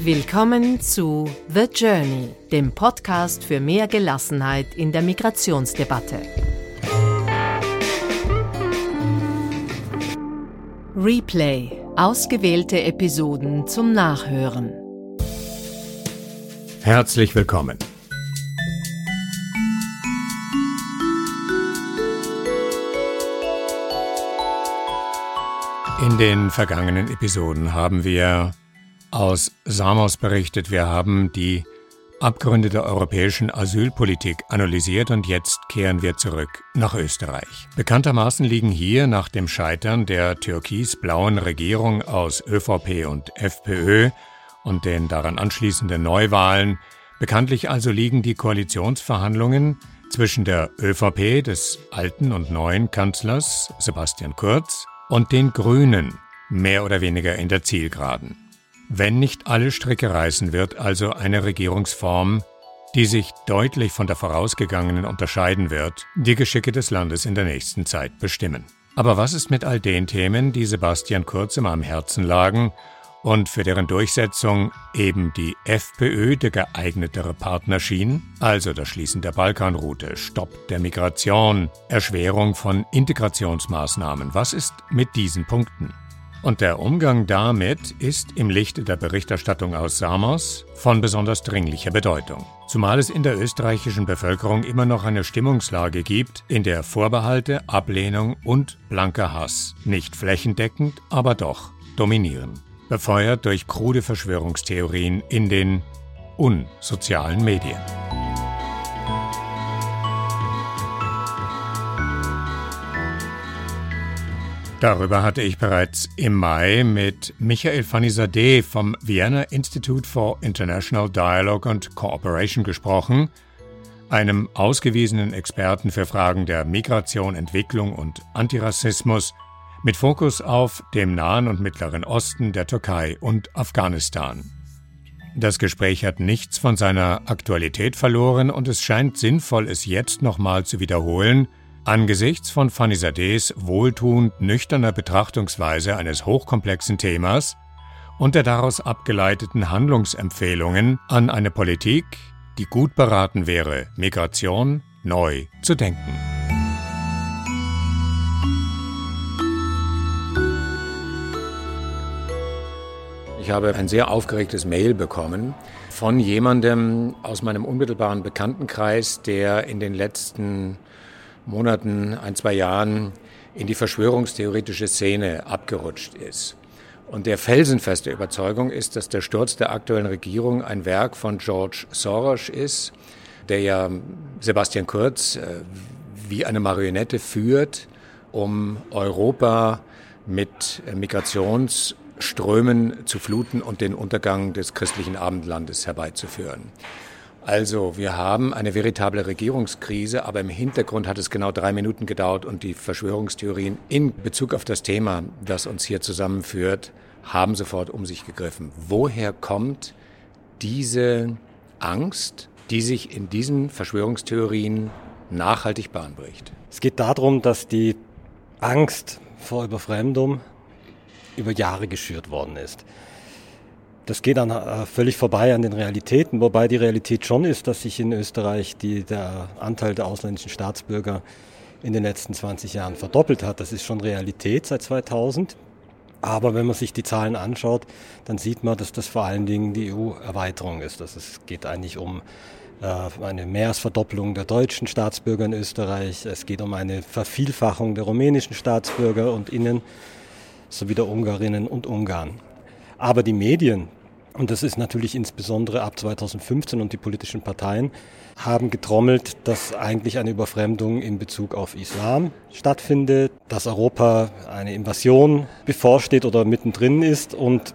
Willkommen zu The Journey, dem Podcast für mehr Gelassenheit in der Migrationsdebatte. Replay. Ausgewählte Episoden zum Nachhören. Herzlich willkommen. In den vergangenen Episoden haben wir aus Samos berichtet, wir haben die Abgründe der europäischen Asylpolitik analysiert und jetzt kehren wir zurück nach Österreich. Bekanntermaßen liegen hier nach dem Scheitern der türkis-blauen Regierung aus ÖVP und FPÖ und den daran anschließenden Neuwahlen bekanntlich also liegen die Koalitionsverhandlungen zwischen der ÖVP des alten und neuen Kanzlers Sebastian Kurz und den Grünen mehr oder weniger in der Zielgeraden. Wenn nicht alle Stricke reißen, wird also eine Regierungsform, die sich deutlich von der vorausgegangenen unterscheiden wird, die Geschicke des Landes in der nächsten Zeit bestimmen. Aber was ist mit all den Themen, die Sebastian Kurz immer am Herzen lagen und für deren Durchsetzung eben die FPÖ der geeignetere Partner schien, also das Schließen der Balkanroute, Stopp der Migration, Erschwerung von Integrationsmaßnahmen. Was ist mit diesen Punkten? Und der Umgang damit ist im Lichte der Berichterstattung aus Samos von besonders dringlicher Bedeutung. Zumal es in der österreichischen Bevölkerung immer noch eine Stimmungslage gibt, in der Vorbehalte, Ablehnung und blanker Hass nicht flächendeckend, aber doch dominieren. Befeuert durch krude Verschwörungstheorien in den unsozialen Medien. Darüber hatte ich bereits im Mai mit Michael Fanizadeh vom Vienna Institute for International Dialogue and Cooperation gesprochen, einem ausgewiesenen Experten für Fragen der Migration, Entwicklung und Antirassismus mit Fokus auf dem Nahen und Mittleren Osten, der Türkei und Afghanistan. Das Gespräch hat nichts von seiner Aktualität verloren und es scheint sinnvoll, es jetzt nochmal zu wiederholen, Angesichts von Fanny Sades wohltuend nüchterner Betrachtungsweise eines hochkomplexen Themas und der daraus abgeleiteten Handlungsempfehlungen an eine Politik, die gut beraten wäre, Migration neu zu denken. Ich habe ein sehr aufgeregtes Mail bekommen von jemandem aus meinem unmittelbaren Bekanntenkreis, der in den letzten Monaten, ein, zwei Jahren in die verschwörungstheoretische Szene abgerutscht ist. Und der felsenfeste Überzeugung ist, dass der Sturz der aktuellen Regierung ein Werk von George Soros ist, der ja Sebastian Kurz äh, wie eine Marionette führt, um Europa mit Migrationsströmen zu fluten und den Untergang des christlichen Abendlandes herbeizuführen. Also, wir haben eine veritable Regierungskrise, aber im Hintergrund hat es genau drei Minuten gedauert und die Verschwörungstheorien in Bezug auf das Thema, das uns hier zusammenführt, haben sofort um sich gegriffen. Woher kommt diese Angst, die sich in diesen Verschwörungstheorien nachhaltig Bahn bricht? Es geht darum, dass die Angst vor Überfremdung über Jahre geschürt worden ist. Das geht dann äh, völlig vorbei an den Realitäten, wobei die Realität schon ist, dass sich in Österreich die, der Anteil der ausländischen Staatsbürger in den letzten 20 Jahren verdoppelt hat. Das ist schon Realität seit 2000. Aber wenn man sich die Zahlen anschaut, dann sieht man, dass das vor allen Dingen die EU-Erweiterung ist. Das es geht eigentlich um äh, eine Mehrheitsverdoppelung der deutschen Staatsbürger in Österreich. Es geht um eine Vervielfachung der rumänischen Staatsbürger und Innen sowie der Ungarinnen und Ungarn. Aber die Medien, und das ist natürlich insbesondere ab 2015 und die politischen Parteien haben getrommelt, dass eigentlich eine Überfremdung in Bezug auf Islam stattfindet, dass Europa eine Invasion bevorsteht oder mittendrin ist und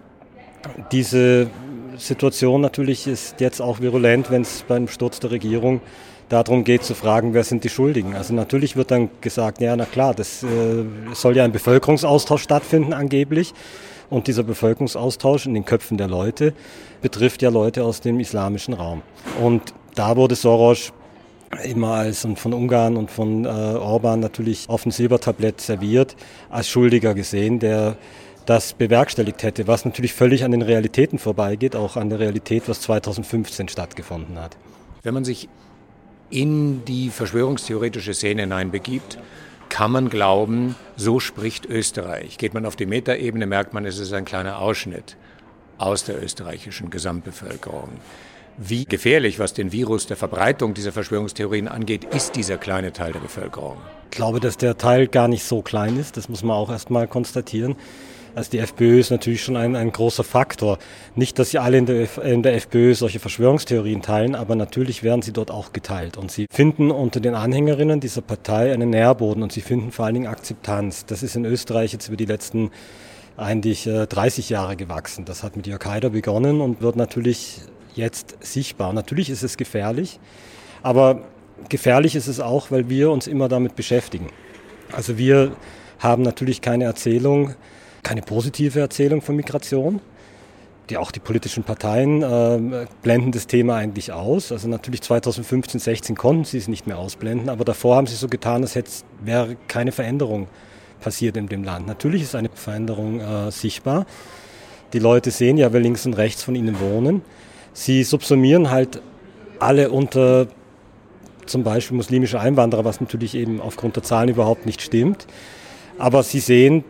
diese Situation natürlich ist jetzt auch virulent, wenn es beim Sturz der Regierung darum geht zu fragen, wer sind die Schuldigen. Also natürlich wird dann gesagt, ja, na klar, das äh, soll ja ein Bevölkerungsaustausch stattfinden angeblich. Und dieser Bevölkerungsaustausch in den Köpfen der Leute betrifft ja Leute aus dem islamischen Raum. Und da wurde Soros immer als und von Ungarn und von äh, Orban natürlich auf dem Silbertablett serviert, als Schuldiger gesehen, der das bewerkstelligt hätte, was natürlich völlig an den Realitäten vorbeigeht, auch an der Realität, was 2015 stattgefunden hat. Wenn man sich in die verschwörungstheoretische Szene hineinbegibt, kann man glauben, so spricht Österreich. Geht man auf die Metaebene, merkt man, es ist ein kleiner Ausschnitt aus der österreichischen Gesamtbevölkerung. Wie gefährlich, was den Virus der Verbreitung dieser Verschwörungstheorien angeht, ist dieser kleine Teil der Bevölkerung? Ich glaube, dass der Teil gar nicht so klein ist. Das muss man auch erst mal konstatieren. Also die FPÖ ist natürlich schon ein, ein großer Faktor. Nicht, dass sie alle in der, in der FPÖ solche Verschwörungstheorien teilen, aber natürlich werden sie dort auch geteilt. Und sie finden unter den Anhängerinnen dieser Partei einen Nährboden und sie finden vor allen Dingen Akzeptanz. Das ist in Österreich jetzt über die letzten eigentlich 30 äh, Jahre gewachsen. Das hat mit Jörg Haider begonnen und wird natürlich jetzt sichtbar. Natürlich ist es gefährlich, aber gefährlich ist es auch, weil wir uns immer damit beschäftigen. Also wir haben natürlich keine Erzählung, keine positive Erzählung von Migration. Die, auch die politischen Parteien äh, blenden das Thema eigentlich aus. Also natürlich 2015, 16 konnten sie es nicht mehr ausblenden, aber davor haben sie so getan, als hätte wäre keine Veränderung passiert in dem Land. Natürlich ist eine Veränderung äh, sichtbar. Die Leute sehen ja, wer links und rechts von ihnen wohnen. Sie subsumieren halt alle unter zum Beispiel muslimische Einwanderer, was natürlich eben aufgrund der Zahlen überhaupt nicht stimmt. Aber sie sehen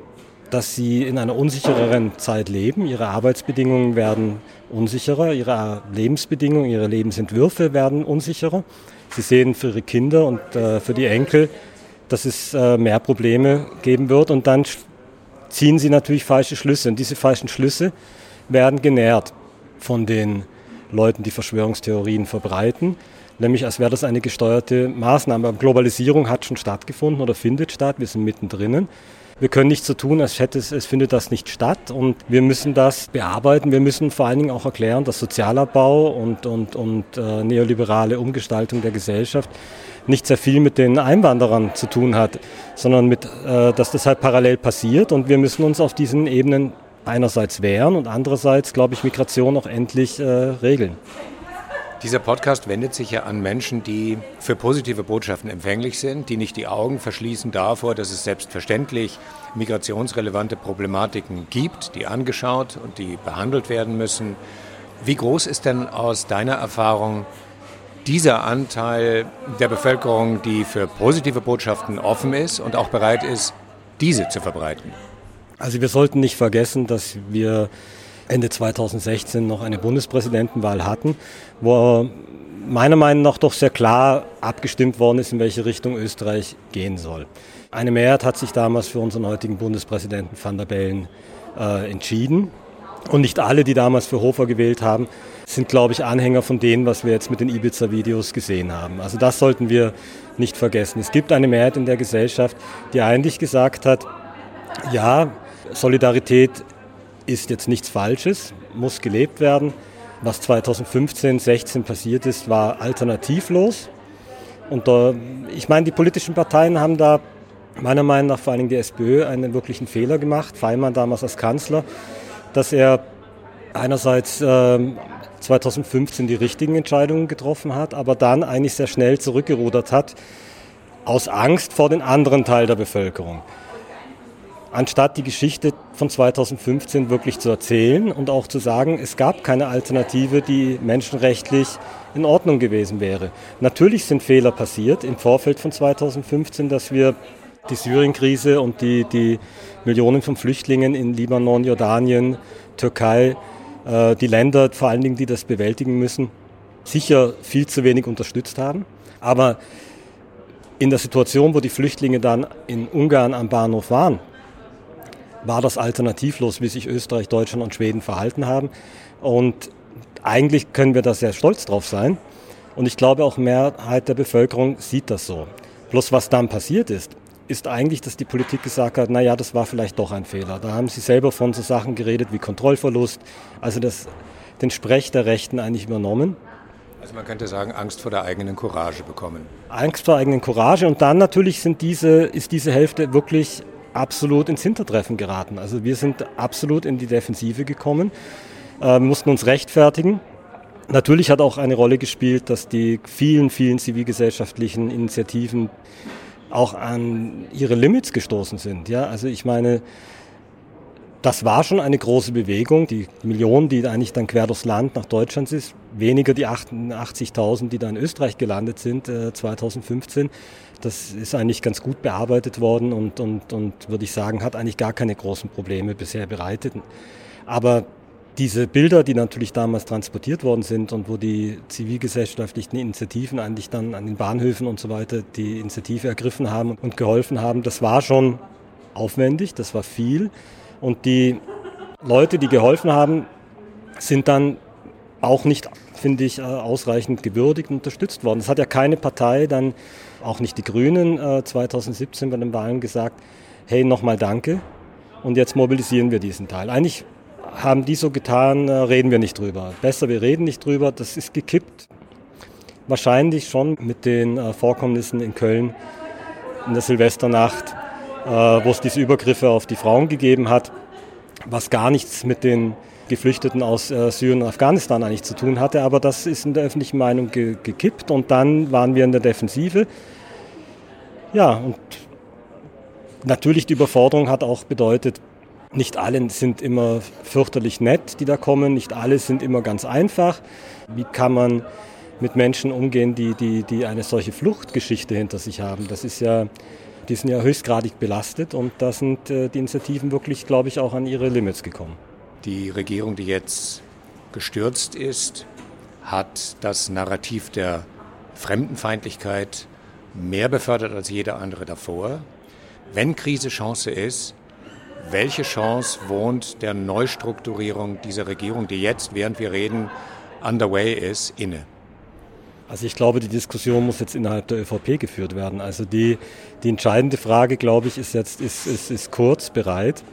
dass sie in einer unsichereren Zeit leben. Ihre Arbeitsbedingungen werden unsicherer, ihre Lebensbedingungen, ihre Lebensentwürfe werden unsicherer. Sie sehen für ihre Kinder und äh, für die Enkel, dass es äh, mehr Probleme geben wird und dann ziehen sie natürlich falsche Schlüsse. Und diese falschen Schlüsse werden genährt von den Leuten, die Verschwörungstheorien verbreiten, nämlich als wäre das eine gesteuerte Maßnahme. Globalisierung hat schon stattgefunden oder findet statt, wir sind mittendrin. Wir können nicht so tun, als hätte es, es findet das nicht statt und wir müssen das bearbeiten. Wir müssen vor allen Dingen auch erklären, dass Sozialabbau und, und, und äh, neoliberale Umgestaltung der Gesellschaft nicht sehr viel mit den Einwanderern zu tun hat, sondern mit, äh, dass das halt parallel passiert und wir müssen uns auf diesen Ebenen einerseits wehren und andererseits, glaube ich, Migration auch endlich äh, regeln. Dieser Podcast wendet sich ja an Menschen, die für positive Botschaften empfänglich sind, die nicht die Augen verschließen davor, dass es selbstverständlich migrationsrelevante Problematiken gibt, die angeschaut und die behandelt werden müssen. Wie groß ist denn aus deiner Erfahrung dieser Anteil der Bevölkerung, die für positive Botschaften offen ist und auch bereit ist, diese zu verbreiten? Also wir sollten nicht vergessen, dass wir Ende 2016 noch eine Bundespräsidentenwahl hatten, wo meiner Meinung nach doch sehr klar abgestimmt worden ist, in welche Richtung Österreich gehen soll. Eine Mehrheit hat sich damals für unseren heutigen Bundespräsidenten van der Bellen äh, entschieden. Und nicht alle, die damals für Hofer gewählt haben, sind, glaube ich, Anhänger von dem, was wir jetzt mit den Ibiza-Videos gesehen haben. Also das sollten wir nicht vergessen. Es gibt eine Mehrheit in der Gesellschaft, die eigentlich gesagt hat, ja, Solidarität ist jetzt nichts Falsches, muss gelebt werden. Was 2015, 16 passiert ist, war alternativlos. Und äh, ich meine, die politischen Parteien haben da meiner Meinung nach vor allem die SPÖ einen wirklichen Fehler gemacht. Feimann damals als Kanzler, dass er einerseits äh, 2015 die richtigen Entscheidungen getroffen hat, aber dann eigentlich sehr schnell zurückgerudert hat aus Angst vor den anderen Teil der Bevölkerung anstatt die Geschichte von 2015 wirklich zu erzählen und auch zu sagen, es gab keine Alternative, die menschenrechtlich in Ordnung gewesen wäre. Natürlich sind Fehler passiert im Vorfeld von 2015, dass wir die Syrien-Krise und die, die Millionen von Flüchtlingen in Libanon, Jordanien, Türkei, äh, die Länder vor allen Dingen, die das bewältigen müssen, sicher viel zu wenig unterstützt haben. Aber in der Situation, wo die Flüchtlinge dann in Ungarn am Bahnhof waren, war das alternativlos, wie sich Österreich, Deutschland und Schweden verhalten haben. Und eigentlich können wir da sehr stolz drauf sein. Und ich glaube auch Mehrheit der Bevölkerung sieht das so. Bloß was dann passiert ist, ist eigentlich, dass die Politik gesagt hat, naja, das war vielleicht doch ein Fehler. Da haben sie selber von so Sachen geredet wie Kontrollverlust, also das, den Sprech der Rechten eigentlich übernommen. Also man könnte sagen, Angst vor der eigenen Courage bekommen. Angst vor der eigenen Courage und dann natürlich sind diese, ist diese Hälfte wirklich absolut ins Hintertreffen geraten. Also wir sind absolut in die Defensive gekommen, äh, mussten uns rechtfertigen. Natürlich hat auch eine Rolle gespielt, dass die vielen, vielen zivilgesellschaftlichen Initiativen auch an ihre Limits gestoßen sind. Ja, also ich meine, das war schon eine große Bewegung. Die Million, die eigentlich dann quer durchs Land nach Deutschland ist, weniger die 88.000, die da in Österreich gelandet sind äh, 2015. Das ist eigentlich ganz gut bearbeitet worden und, und, und würde ich sagen, hat eigentlich gar keine großen Probleme bisher bereitet. Aber diese Bilder, die natürlich damals transportiert worden sind und wo die zivilgesellschaftlichen Initiativen eigentlich dann an den Bahnhöfen und so weiter die Initiative ergriffen haben und geholfen haben, das war schon aufwendig, das war viel. Und die Leute, die geholfen haben, sind dann auch nicht, finde ich, äh, ausreichend gewürdigt und unterstützt worden. Es hat ja keine Partei, dann auch nicht die Grünen 2017 äh, bei den Wahlen gesagt, hey, nochmal danke und jetzt mobilisieren wir diesen Teil. Eigentlich haben die so getan, äh, reden wir nicht drüber. Besser, wir reden nicht drüber. Das ist gekippt. Wahrscheinlich schon mit den Vorkommnissen in Köln in der Silvesternacht wo es diese Übergriffe auf die Frauen gegeben hat, was gar nichts mit den Geflüchteten aus äh, Syrien und Afghanistan eigentlich zu tun hatte. Aber das ist in der öffentlichen Meinung ge gekippt und dann waren wir in der Defensive. Ja, und natürlich die Überforderung hat auch bedeutet, nicht alle sind immer fürchterlich nett, die da kommen, nicht alle sind immer ganz einfach. Wie kann man mit Menschen umgehen, die, die, die eine solche Fluchtgeschichte hinter sich haben? Das ist ja die sind ja höchstgradig belastet und da sind äh, die Initiativen wirklich, glaube ich, auch an ihre Limits gekommen. Die Regierung, die jetzt gestürzt ist, hat das Narrativ der Fremdenfeindlichkeit mehr befördert als jeder andere davor. Wenn Krise Chance ist, welche Chance wohnt der Neustrukturierung dieser Regierung, die jetzt, während wir reden, underway ist, inne? Also ich glaube, die Diskussion muss jetzt innerhalb der ÖVP geführt werden. Also die, die entscheidende Frage, glaube ich, ist jetzt, ist, ist, ist Kurz bereit,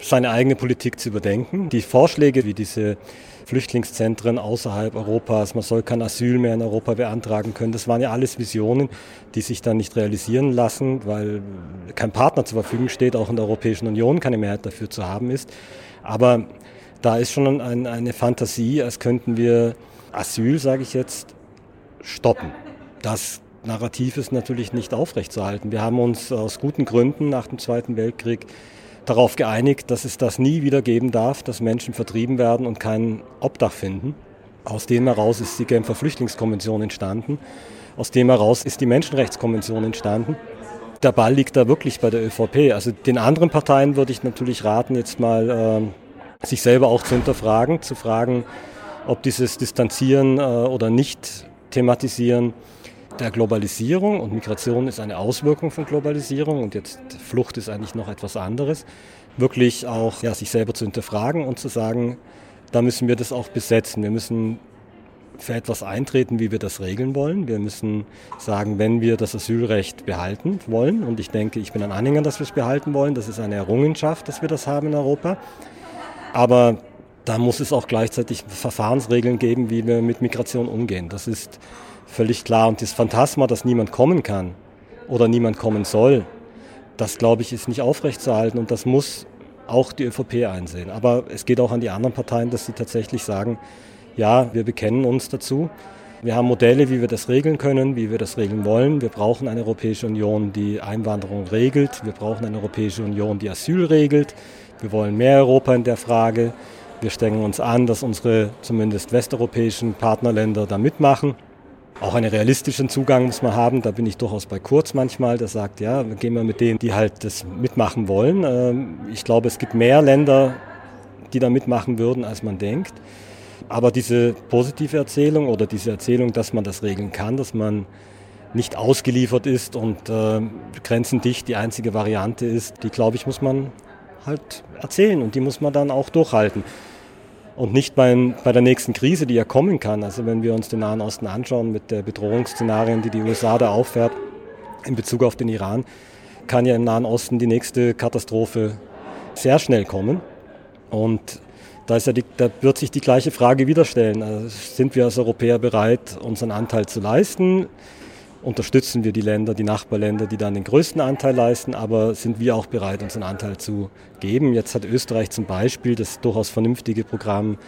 seine eigene Politik zu überdenken. Die Vorschläge wie diese Flüchtlingszentren außerhalb Europas, man soll kein Asyl mehr in Europa beantragen können, das waren ja alles Visionen, die sich dann nicht realisieren lassen, weil kein Partner zur Verfügung steht, auch in der Europäischen Union keine Mehrheit dafür zu haben ist. Aber da ist schon ein, eine Fantasie, als könnten wir Asyl, sage ich jetzt, stoppen. Das Narrativ ist natürlich nicht aufrechtzuerhalten. Wir haben uns aus guten Gründen nach dem Zweiten Weltkrieg darauf geeinigt, dass es das nie wieder geben darf, dass Menschen vertrieben werden und kein Obdach finden. Aus dem heraus ist die Genfer Flüchtlingskonvention entstanden. Aus dem heraus ist die Menschenrechtskonvention entstanden. Der Ball liegt da wirklich bei der ÖVP. Also den anderen Parteien würde ich natürlich raten, jetzt mal äh, sich selber auch zu hinterfragen, zu fragen, ob dieses Distanzieren äh, oder nicht thematisieren der Globalisierung und Migration ist eine Auswirkung von Globalisierung und jetzt Flucht ist eigentlich noch etwas anderes, wirklich auch ja, sich selber zu hinterfragen und zu sagen, da müssen wir das auch besetzen. Wir müssen für etwas eintreten, wie wir das regeln wollen. Wir müssen sagen, wenn wir das Asylrecht behalten wollen, und ich denke, ich bin ein Anhänger, dass wir es behalten wollen, das ist eine Errungenschaft, dass wir das haben in Europa. Aber da muss es auch gleichzeitig Verfahrensregeln geben, wie wir mit Migration umgehen. Das ist völlig klar. Und das Phantasma, dass niemand kommen kann oder niemand kommen soll, das glaube ich ist nicht aufrechtzuerhalten und das muss auch die ÖVP einsehen. Aber es geht auch an die anderen Parteien, dass sie tatsächlich sagen, ja, wir bekennen uns dazu. Wir haben Modelle, wie wir das regeln können, wie wir das regeln wollen. Wir brauchen eine Europäische Union, die Einwanderung regelt. Wir brauchen eine Europäische Union, die Asyl regelt. Wir wollen mehr Europa in der Frage. Wir strengen uns an, dass unsere zumindest westeuropäischen Partnerländer da mitmachen. Auch einen realistischen Zugang muss man haben. Da bin ich durchaus bei Kurz manchmal, der sagt, ja, gehen wir mit denen, die halt das mitmachen wollen. Ähm, ich glaube, es gibt mehr Länder, die da mitmachen würden, als man denkt. Aber diese positive Erzählung oder diese Erzählung, dass man das regeln kann, dass man nicht ausgeliefert ist und äh, grenzendicht die einzige Variante ist, die, glaube ich, muss man halt erzählen und die muss man dann auch durchhalten und nicht bei, bei der nächsten Krise, die ja kommen kann. Also wenn wir uns den Nahen Osten anschauen mit der Bedrohungsszenarien, die die USA da auffährt in Bezug auf den Iran, kann ja im Nahen Osten die nächste Katastrophe sehr schnell kommen. Und da, ja die, da wird sich die gleiche Frage wieder stellen. Also sind wir als Europäer bereit, unseren Anteil zu leisten? Unterstützen wir die Länder, die Nachbarländer, die dann den größten Anteil leisten, aber sind wir auch bereit, unseren Anteil zu geben. Jetzt hat Österreich zum Beispiel das durchaus vernünftige Programm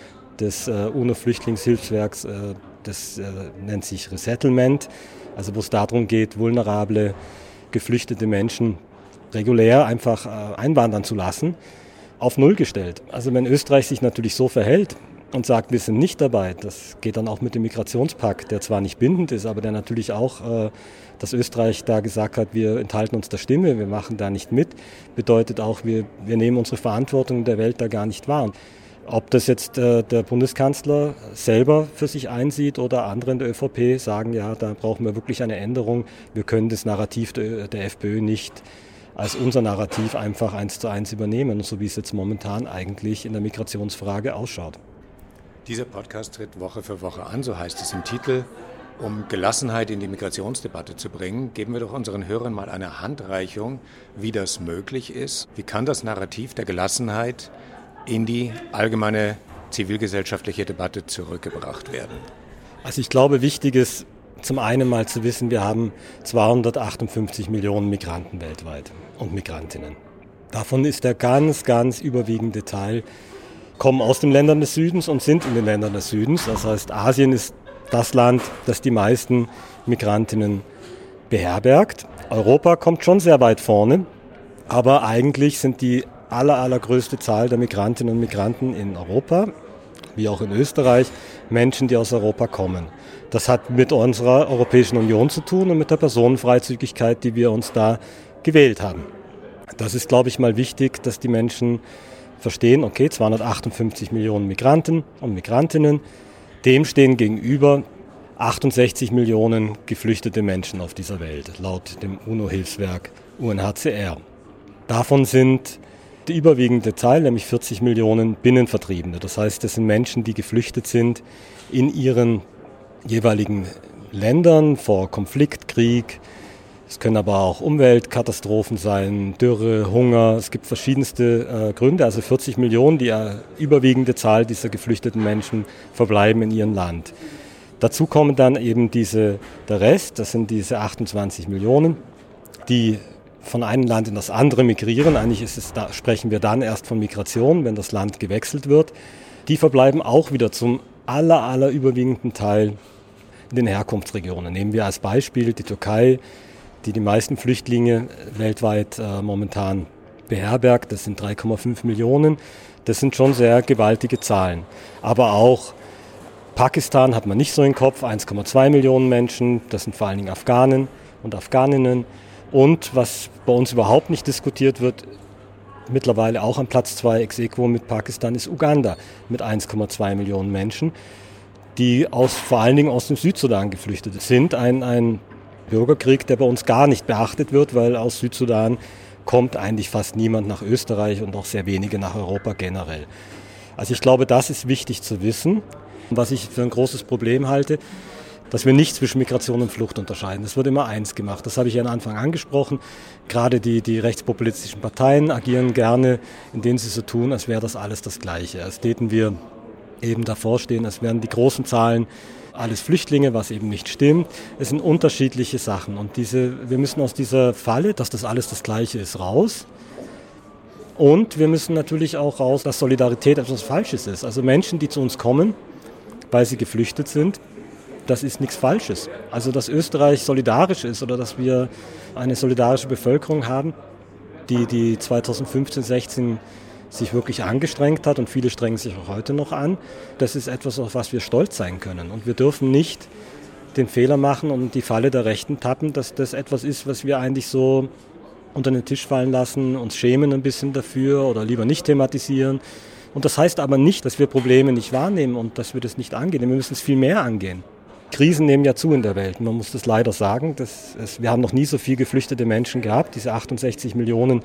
des äh, UNO-Flüchtlingshilfswerks, äh, das äh, nennt sich Resettlement, also wo es darum geht, vulnerable, geflüchtete Menschen regulär einfach einwandern zu lassen. auf Null gestellt. Also wenn Österreich sich natürlich so verhält und sagt, wir sind nicht dabei, das geht dann auch mit dem Migrationspakt, der zwar nicht bindend ist, aber der natürlich auch, äh, dass Österreich da gesagt hat, wir enthalten uns der Stimme, wir machen da nicht mit, bedeutet auch, wir, wir nehmen unsere Verantwortung der Welt da gar nicht wahr. Ob das jetzt äh, der Bundeskanzler selber für sich einsieht oder andere in der ÖVP sagen, ja, da brauchen wir wirklich eine Änderung. Wir können das Narrativ der FPÖ nicht als unser Narrativ einfach eins zu eins übernehmen, so wie es jetzt momentan eigentlich in der Migrationsfrage ausschaut. Dieser Podcast tritt Woche für Woche an, so heißt es im Titel. Um Gelassenheit in die Migrationsdebatte zu bringen, geben wir doch unseren Hörern mal eine Handreichung, wie das möglich ist. Wie kann das Narrativ der Gelassenheit in die allgemeine zivilgesellschaftliche Debatte zurückgebracht werden? Also ich glaube, wichtig ist zum einen mal zu wissen, wir haben 258 Millionen Migranten weltweit und Migrantinnen. Davon ist der ganz, ganz überwiegende Teil, kommen aus den Ländern des Südens und sind in den Ländern des Südens. Das heißt, Asien ist das Land, das die meisten Migrantinnen beherbergt. Europa kommt schon sehr weit vorne, aber eigentlich sind die aller, allergrößte Zahl der Migrantinnen und Migranten in Europa, wie auch in Österreich, Menschen, die aus Europa kommen. Das hat mit unserer Europäischen Union zu tun und mit der Personenfreizügigkeit, die wir uns da gewählt haben. Das ist, glaube ich, mal wichtig, dass die Menschen verstehen, okay, 258 Millionen Migranten und Migrantinnen, dem stehen gegenüber 68 Millionen geflüchtete Menschen auf dieser Welt, laut dem UNO-Hilfswerk UNHCR. Davon sind die überwiegende Zahl, nämlich 40 Millionen Binnenvertriebene. Das heißt, das sind Menschen, die geflüchtet sind in ihren jeweiligen Ländern vor Konflikt, Krieg. Es können aber auch Umweltkatastrophen sein, Dürre, Hunger. Es gibt verschiedenste äh, Gründe. Also 40 Millionen, die äh, überwiegende Zahl dieser geflüchteten Menschen verbleiben in ihrem Land. Dazu kommen dann eben diese, der Rest, das sind diese 28 Millionen, die von einem Land in das andere migrieren. Eigentlich es, da sprechen wir dann erst von Migration, wenn das Land gewechselt wird. Die verbleiben auch wieder zum aller, aller überwiegenden Teil in den Herkunftsregionen. Nehmen wir als Beispiel die Türkei, die die meisten Flüchtlinge weltweit äh, momentan beherbergt. Das sind 3,5 Millionen. Das sind schon sehr gewaltige Zahlen. Aber auch Pakistan hat man nicht so im Kopf, 1,2 Millionen Menschen. Das sind vor allen Dingen Afghanen und Afghaninnen. Und was bei uns überhaupt nicht diskutiert wird, mittlerweile auch an Platz 2 ex equo mit Pakistan ist Uganda mit 1,2 Millionen Menschen, die aus, vor allen Dingen aus dem Südsudan geflüchtet sind. Ein, ein Bürgerkrieg, der bei uns gar nicht beachtet wird, weil aus Südsudan kommt eigentlich fast niemand nach Österreich und auch sehr wenige nach Europa generell. Also ich glaube, das ist wichtig zu wissen. Was ich für ein großes Problem halte, dass wir nicht zwischen Migration und Flucht unterscheiden. Es wird immer eins gemacht. Das habe ich ja am Anfang angesprochen. Gerade die, die rechtspopulistischen Parteien agieren gerne, indem sie so tun, als wäre das alles das Gleiche. Als täten wir eben davor stehen, als wären die großen Zahlen alles Flüchtlinge, was eben nicht stimmt. Es sind unterschiedliche Sachen und diese, wir müssen aus dieser Falle, dass das alles das Gleiche ist, raus. Und wir müssen natürlich auch raus, dass Solidarität etwas Falsches ist. Also Menschen, die zu uns kommen, weil sie geflüchtet sind, das ist nichts Falsches. Also dass Österreich solidarisch ist oder dass wir eine solidarische Bevölkerung haben, die, die 2015, 16 sich wirklich angestrengt hat und viele strengen sich auch heute noch an, das ist etwas, auf was wir stolz sein können. Und wir dürfen nicht den Fehler machen und die Falle der Rechten tappen, dass das etwas ist, was wir eigentlich so unter den Tisch fallen lassen, uns schämen ein bisschen dafür oder lieber nicht thematisieren. Und das heißt aber nicht, dass wir Probleme nicht wahrnehmen und dass wir das nicht angehen. Wir müssen es viel mehr angehen. Krisen nehmen ja zu in der Welt. Man muss das leider sagen. Das, es, wir haben noch nie so viele geflüchtete Menschen gehabt. Diese 68 Millionen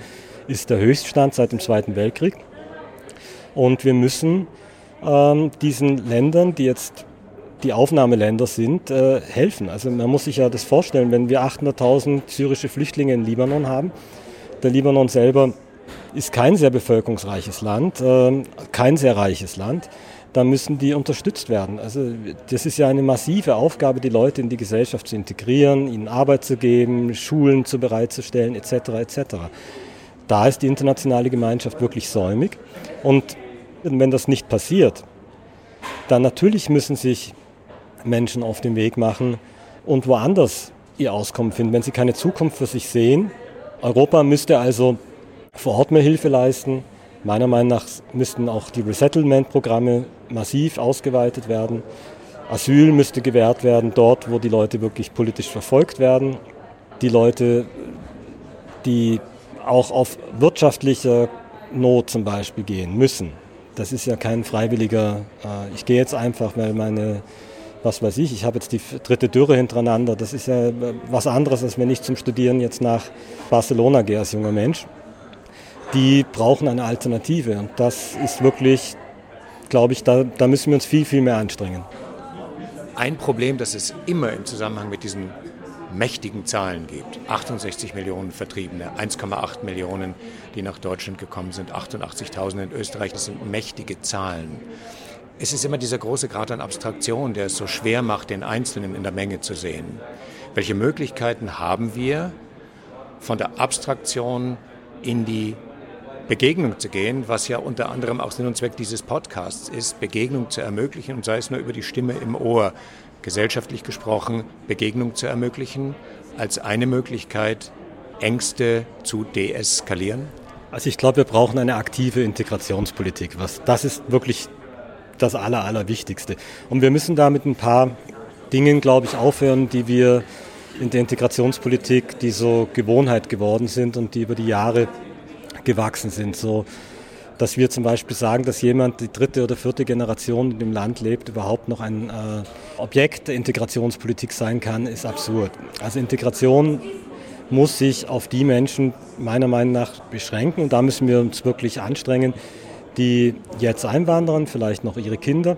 ist der Höchststand seit dem Zweiten Weltkrieg. Und wir müssen ähm, diesen Ländern, die jetzt die Aufnahmeländer sind, äh, helfen. Also man muss sich ja das vorstellen, wenn wir 800.000 syrische Flüchtlinge in Libanon haben, der Libanon selber ist kein sehr bevölkerungsreiches Land, äh, kein sehr reiches Land da müssen die unterstützt werden. Also das ist ja eine massive Aufgabe, die Leute in die Gesellschaft zu integrieren, ihnen Arbeit zu geben, Schulen zu bereitzustellen, etc. etc. Da ist die internationale Gemeinschaft wirklich säumig. Und wenn das nicht passiert, dann natürlich müssen sich Menschen auf den Weg machen und woanders ihr Auskommen finden, wenn sie keine Zukunft für sich sehen. Europa müsste also vor Ort mehr Hilfe leisten, Meiner Meinung nach müssten auch die Resettlement-Programme massiv ausgeweitet werden. Asyl müsste gewährt werden dort, wo die Leute wirklich politisch verfolgt werden. Die Leute, die auch auf wirtschaftliche Not zum Beispiel gehen müssen. Das ist ja kein freiwilliger, äh, ich gehe jetzt einfach, weil meine, was weiß ich, ich habe jetzt die dritte Dürre hintereinander. Das ist ja was anderes, als wenn ich zum Studieren jetzt nach Barcelona gehe als junger Mensch. Die brauchen eine Alternative und das ist wirklich, glaube ich, da, da müssen wir uns viel, viel mehr anstrengen. Ein Problem, das es immer im Zusammenhang mit diesen mächtigen Zahlen gibt. 68 Millionen Vertriebene, 1,8 Millionen, die nach Deutschland gekommen sind, 88.000 in Österreich. Das sind mächtige Zahlen. Es ist immer dieser große Grad an Abstraktion, der es so schwer macht, den Einzelnen in der Menge zu sehen. Welche Möglichkeiten haben wir, von der Abstraktion in die Begegnung zu gehen, was ja unter anderem auch Sinn und Zweck dieses Podcasts ist, Begegnung zu ermöglichen und sei es nur über die Stimme im Ohr, gesellschaftlich gesprochen, Begegnung zu ermöglichen, als eine Möglichkeit, Ängste zu deeskalieren? Also ich glaube, wir brauchen eine aktive Integrationspolitik. Was, das ist wirklich das Aller, Allerwichtigste. Und wir müssen da mit ein paar Dingen, glaube ich, aufhören, die wir in der Integrationspolitik, die so Gewohnheit geworden sind und die über die Jahre gewachsen sind. So, dass wir zum Beispiel sagen, dass jemand, die dritte oder vierte Generation in dem Land lebt, überhaupt noch ein äh, Objekt der Integrationspolitik sein kann, ist absurd. Also Integration muss sich auf die Menschen meiner Meinung nach beschränken und da müssen wir uns wirklich anstrengen, die jetzt einwandern, vielleicht noch ihre Kinder.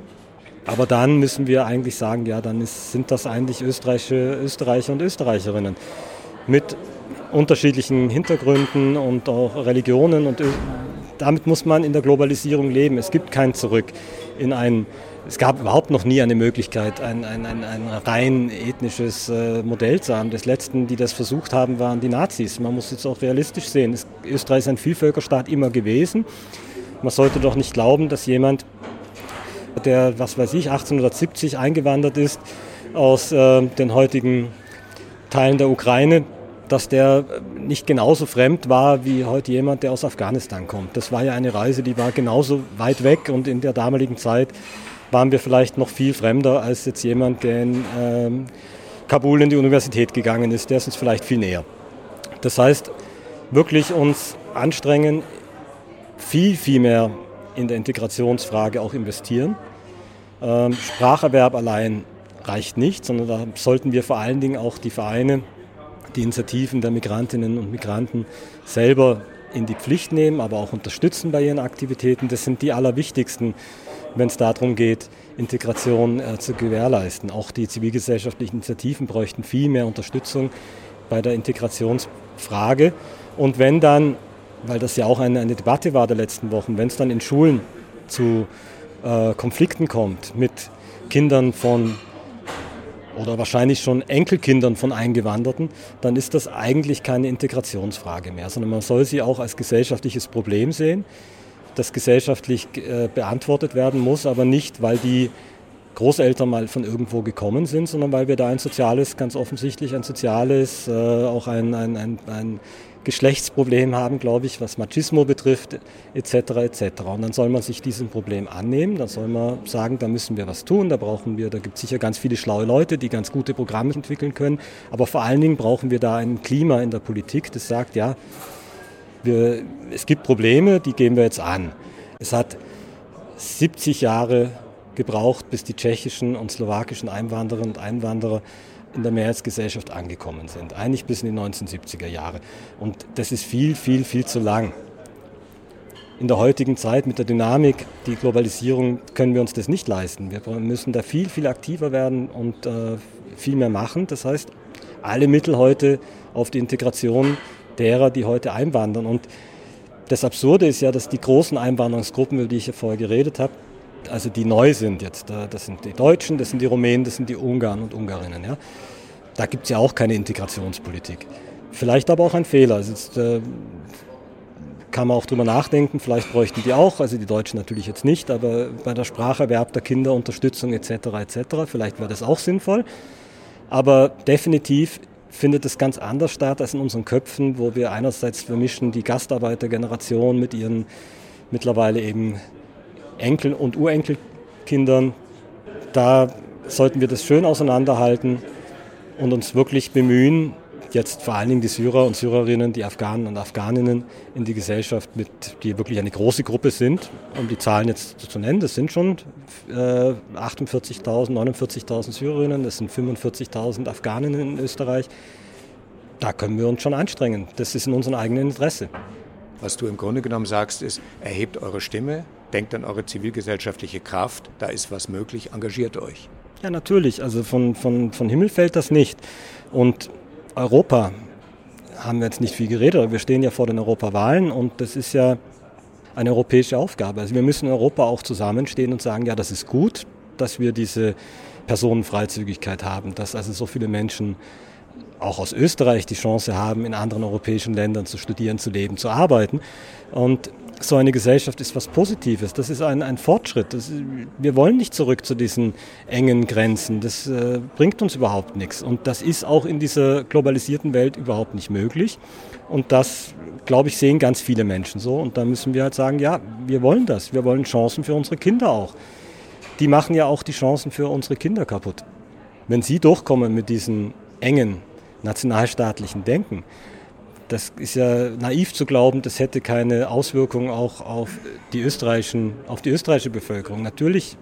Aber dann müssen wir eigentlich sagen, ja, dann ist, sind das eigentlich Österreicher, Österreicher und Österreicherinnen mit unterschiedlichen Hintergründen und auch Religionen und damit muss man in der Globalisierung leben. Es gibt kein Zurück in ein, es gab überhaupt noch nie eine Möglichkeit, ein, ein, ein, ein rein ethnisches äh, Modell zu haben. Das letzten, die das versucht haben, waren die Nazis. Man muss jetzt auch realistisch sehen. Es, Österreich ist ein Vielvölkerstaat immer gewesen. Man sollte doch nicht glauben, dass jemand, der, was weiß ich, 1870 eingewandert ist aus äh, den heutigen Teilen der Ukraine, dass der nicht genauso fremd war wie heute jemand, der aus Afghanistan kommt. Das war ja eine Reise, die war genauso weit weg und in der damaligen Zeit waren wir vielleicht noch viel fremder als jetzt jemand, der in ähm, Kabul in die Universität gegangen ist. Der ist uns vielleicht viel näher. Das heißt, wirklich uns anstrengen, viel, viel mehr in der Integrationsfrage auch investieren. Ähm, Spracherwerb allein reicht nicht, sondern da sollten wir vor allen Dingen auch die Vereine die Initiativen der Migrantinnen und Migranten selber in die Pflicht nehmen, aber auch unterstützen bei ihren Aktivitäten. Das sind die allerwichtigsten, wenn es darum geht, Integration äh, zu gewährleisten. Auch die zivilgesellschaftlichen Initiativen bräuchten viel mehr Unterstützung bei der Integrationsfrage. Und wenn dann, weil das ja auch eine, eine Debatte war der letzten Wochen, wenn es dann in Schulen zu äh, Konflikten kommt mit Kindern von oder wahrscheinlich schon Enkelkindern von Eingewanderten, dann ist das eigentlich keine Integrationsfrage mehr, sondern man soll sie auch als gesellschaftliches Problem sehen, das gesellschaftlich äh, beantwortet werden muss, aber nicht, weil die Großeltern mal von irgendwo gekommen sind, sondern weil wir da ein soziales, ganz offensichtlich ein soziales, äh, auch ein, ein, ein, ein Geschlechtsproblem haben, glaube ich, was Machismo betrifft, etc. etc. Und dann soll man sich diesem Problem annehmen, dann soll man sagen, da müssen wir was tun, da brauchen wir, da gibt es sicher ganz viele schlaue Leute, die ganz gute Programme entwickeln können, aber vor allen Dingen brauchen wir da ein Klima in der Politik, das sagt, ja, wir, es gibt Probleme, die gehen wir jetzt an. Es hat 70 Jahre gebraucht, bis die tschechischen und slowakischen Einwandererinnen und Einwanderer in der Mehrheitsgesellschaft angekommen sind. Eigentlich bis in die 1970er Jahre. Und das ist viel, viel, viel zu lang. In der heutigen Zeit mit der Dynamik, die Globalisierung, können wir uns das nicht leisten. Wir müssen da viel, viel aktiver werden und äh, viel mehr machen. Das heißt, alle Mittel heute auf die Integration derer, die heute einwandern. Und das Absurde ist ja, dass die großen Einwanderungsgruppen, über die ich ja vorher geredet habe, also die neu sind jetzt. Das sind die Deutschen, das sind die Rumänen, das sind die Ungarn und Ungarinnen. Ja. Da gibt es ja auch keine Integrationspolitik. Vielleicht aber auch ein Fehler. Also jetzt, äh, kann man auch drüber nachdenken, vielleicht bräuchten die auch, also die Deutschen natürlich jetzt nicht, aber bei der Spracherwerb der Kinder, Unterstützung etc. etc. vielleicht wäre das auch sinnvoll. Aber definitiv findet es ganz anders statt als in unseren Köpfen, wo wir einerseits vermischen die Gastarbeitergeneration mit ihren mittlerweile eben Enkel- und Urenkelkindern. Da sollten wir das schön auseinanderhalten und uns wirklich bemühen, jetzt vor allen Dingen die Syrer und Syrerinnen, die Afghanen und Afghaninnen in die Gesellschaft mit, die wirklich eine große Gruppe sind, um die Zahlen jetzt zu nennen, das sind schon äh, 48.000, 49.000 Syrerinnen, das sind 45.000 Afghaninnen in Österreich. Da können wir uns schon anstrengen. Das ist in unserem eigenen Interesse. Was du im Grunde genommen sagst, ist, erhebt eure Stimme, denkt an eure zivilgesellschaftliche Kraft, da ist was möglich, engagiert euch. Ja, natürlich. Also von, von, von Himmel fällt das nicht. Und Europa haben wir jetzt nicht viel geredet, aber wir stehen ja vor den Europawahlen und das ist ja eine europäische Aufgabe. Also wir müssen in Europa auch zusammenstehen und sagen, ja, das ist gut, dass wir diese Personenfreizügigkeit haben, dass also so viele Menschen auch aus Österreich die Chance haben, in anderen europäischen Ländern zu studieren, zu leben, zu arbeiten. Und so eine Gesellschaft ist was Positives. Das ist ein, ein Fortschritt. Das, wir wollen nicht zurück zu diesen engen Grenzen. Das äh, bringt uns überhaupt nichts. Und das ist auch in dieser globalisierten Welt überhaupt nicht möglich. Und das, glaube ich, sehen ganz viele Menschen so. Und da müssen wir halt sagen, ja, wir wollen das. Wir wollen Chancen für unsere Kinder auch. Die machen ja auch die Chancen für unsere Kinder kaputt. Wenn sie durchkommen mit diesen engen nationalstaatlichen Denken, das ist ja naiv zu glauben, das hätte keine Auswirkungen auch auf die, österreichischen, auf die österreichische Bevölkerung. Natürlich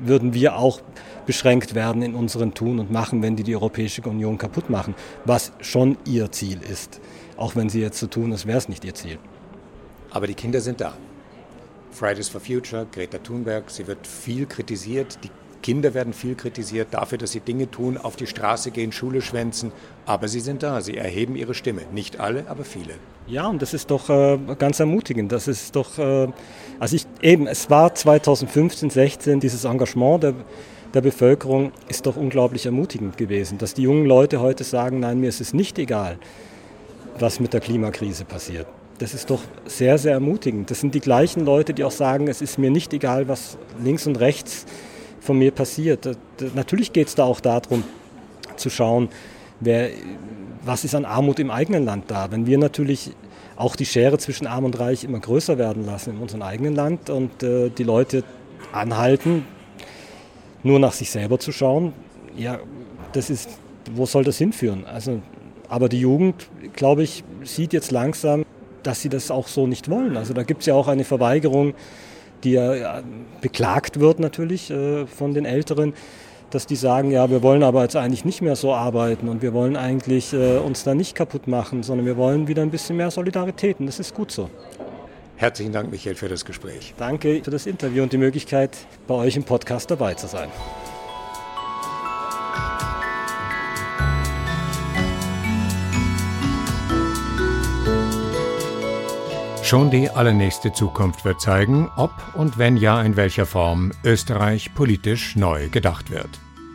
würden wir auch beschränkt werden in unseren Tun und Machen, wenn die die Europäische Union kaputt machen, was schon ihr Ziel ist. Auch wenn sie jetzt so tun, als wäre es nicht ihr Ziel. Aber die Kinder sind da. Fridays for Future, Greta Thunberg, sie wird viel kritisiert. Die Kinder werden viel kritisiert dafür, dass sie Dinge tun, auf die Straße gehen, Schule schwänzen. Aber sie sind da, sie erheben ihre Stimme. Nicht alle, aber viele. Ja, und das ist doch äh, ganz ermutigend. Das ist doch, äh, also ich eben, es war 2015, 16 dieses Engagement der, der Bevölkerung ist doch unglaublich ermutigend gewesen, dass die jungen Leute heute sagen, nein, mir ist es nicht egal, was mit der Klimakrise passiert. Das ist doch sehr, sehr ermutigend. Das sind die gleichen Leute, die auch sagen, es ist mir nicht egal, was links und rechts passiert von mir passiert. Natürlich geht es da auch darum, zu schauen, wer, was ist an Armut im eigenen Land da. Wenn wir natürlich auch die Schere zwischen Arm und Reich immer größer werden lassen in unserem eigenen Land und äh, die Leute anhalten, nur nach sich selber zu schauen, ja, das ist, wo soll das hinführen? Also, aber die Jugend, glaube ich, sieht jetzt langsam, dass sie das auch so nicht wollen. Also da gibt es ja auch eine Verweigerung die ja beklagt wird natürlich äh, von den Älteren, dass die sagen, ja, wir wollen aber jetzt eigentlich nicht mehr so arbeiten und wir wollen eigentlich äh, uns da nicht kaputt machen, sondern wir wollen wieder ein bisschen mehr Solidarität und das ist gut so. Herzlichen Dank, Michael, für das Gespräch. Danke für das Interview und die Möglichkeit, bei euch im Podcast dabei zu sein. Schon die allernächste Zukunft wird zeigen, ob und wenn ja in welcher Form Österreich politisch neu gedacht wird.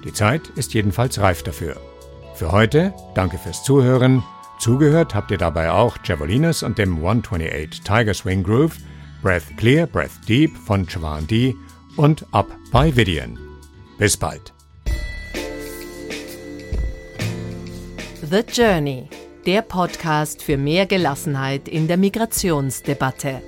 Die Zeit ist jedenfalls reif dafür. Für heute danke fürs Zuhören. Zugehört habt ihr dabei auch Javelinas und dem 128 Tiger Swing Groove, Breath Clear, Breath Deep von Chavan D und Up by Vidian. Bis bald. The Journey der Podcast für mehr Gelassenheit in der Migrationsdebatte.